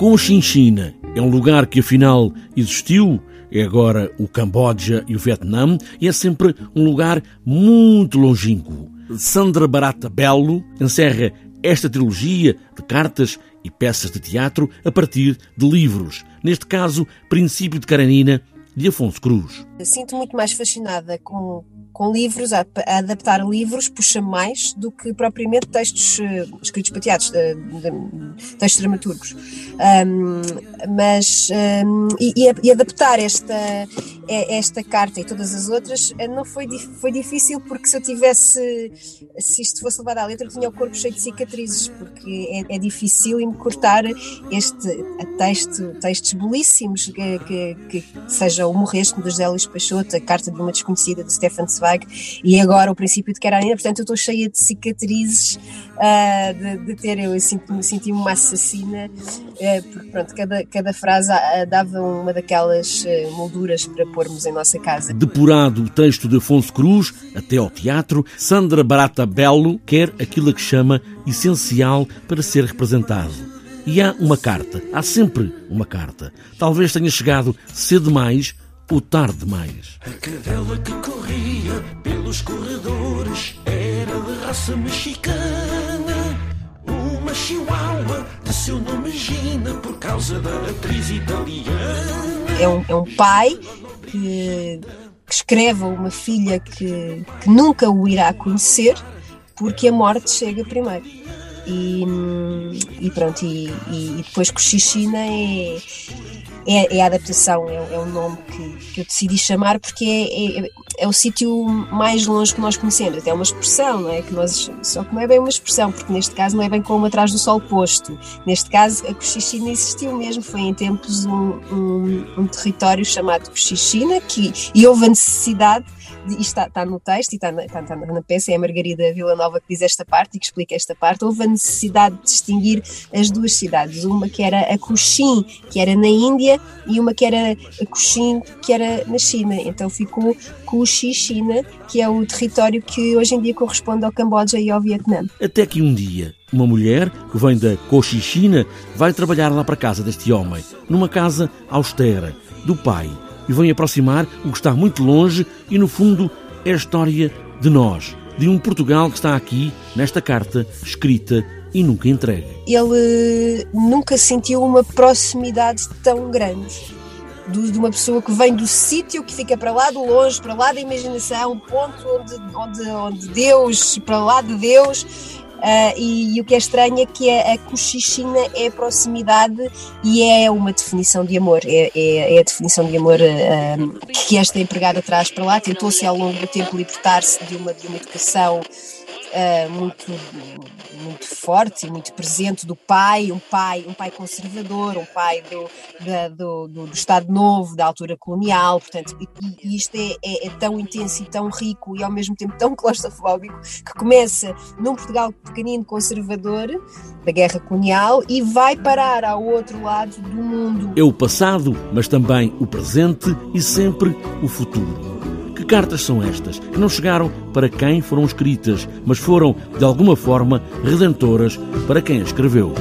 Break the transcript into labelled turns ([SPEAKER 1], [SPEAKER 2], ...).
[SPEAKER 1] Conchinchina é um lugar que afinal existiu, é agora o Camboja e o Vietnã, e é sempre um lugar muito longínquo. Sandra Barata Belo encerra esta trilogia de cartas e peças de teatro a partir de livros, neste caso Princípio de Karenina, de Afonso Cruz.
[SPEAKER 2] Sinto muito mais fascinada com com livros, a, a adaptar livros, puxa mais do que propriamente textos uh, escritos para teatros, de, de, textos dramaturgos. Um, mas, um, e, e, adaptar esta, esta carta e todas as outras eh, não foi, foi difícil, porque se eu tivesse, se isto fosse levado à letra, eu tinha o corpo cheio de cicatrizes, porque é, é difícil me cortar este texto, textos belíssimos, que, que, que seja o Morreste de José Peixoto, a Carta de uma Desconhecida de Stefan Zweig, e agora o princípio de Carolina, portanto eu estou cheia de cicatrizes uh, de, de, ter, eu senti-me senti uma assassina, uh, porque pronto, cada, cada frase uh, dava uma daquelas molduras para pormos em nossa casa.
[SPEAKER 1] Depurado o texto de Afonso Cruz, até ao teatro, Sandra Barata Belo quer aquilo que chama essencial para ser representado. E há uma carta, há sempre uma carta. Talvez tenha chegado cedo demais ou tarde demais.
[SPEAKER 3] A cadela que corria pelos corredores era de raça mexicana. Uma chihuahua de seu nome Gina por causa da atriz italiana.
[SPEAKER 2] É um, é um pai que, que escreve a uma filha que, que nunca o irá conhecer porque a morte chega primeiro. E, e pronto, e, e, depois Cochichina é, é, é, a adaptação, é, é o nome que, que, eu decidi chamar porque é, é, é o sítio mais longe que nós conhecemos, até é uma expressão, não é? Que nós, só que não é bem uma expressão, porque neste caso não é bem como atrás do sol posto. Neste caso, a Cochichina existiu mesmo, foi em tempos um, um, um território chamado Cochichina, que, e houve a necessidade isto está, está, no texto e está na, está, na peça, é a Margarida Vila Nova que diz esta parte e que explica esta parte, houve a necessidade de distinguir as duas cidades, uma que era a Cochin, que era na Índia, e uma que era Cochin, que era na China. Então ficou Kuxi China, que é o território que hoje em dia corresponde ao Camboja e ao Vietnã.
[SPEAKER 1] Até que um dia uma mulher que vem da Cochichina vai trabalhar lá para casa deste homem, numa casa austera, do pai, e vem aproximar o que está muito longe e, no fundo, é a história de nós, de um Portugal que está aqui, nesta carta, escrita e nunca entregue.
[SPEAKER 2] Ele nunca sentiu uma proximidade tão grande de uma pessoa que vem do sítio, que fica para lá do longe, para lá da imaginação, ponto onde, onde, onde Deus, para lá de Deus, Uh, e, e, o que é estranho é que a, a cochichina é proximidade e é uma definição de amor, é, é, é a definição de amor uh, que esta empregada traz para lá. Tentou-se ao longo do tempo libertar-se de uma, de uma educação uh, muito, muito forte e muito presente do pai, um pai, um pai conservador, um pai do, da, do, do, do, Estado Novo, da altura colonial, portanto, e, e isto é, é, é, tão intenso e tão rico e ao mesmo tempo tão claustrofóbico que começa num Portugal pequenino conservador da guerra colonial e vai parar ao outro lado do mundo.
[SPEAKER 1] É o passado, mas também o presente e sempre o futuro cartas são estas que não chegaram para quem foram escritas, mas foram, de alguma forma, redentoras para quem as escreveu?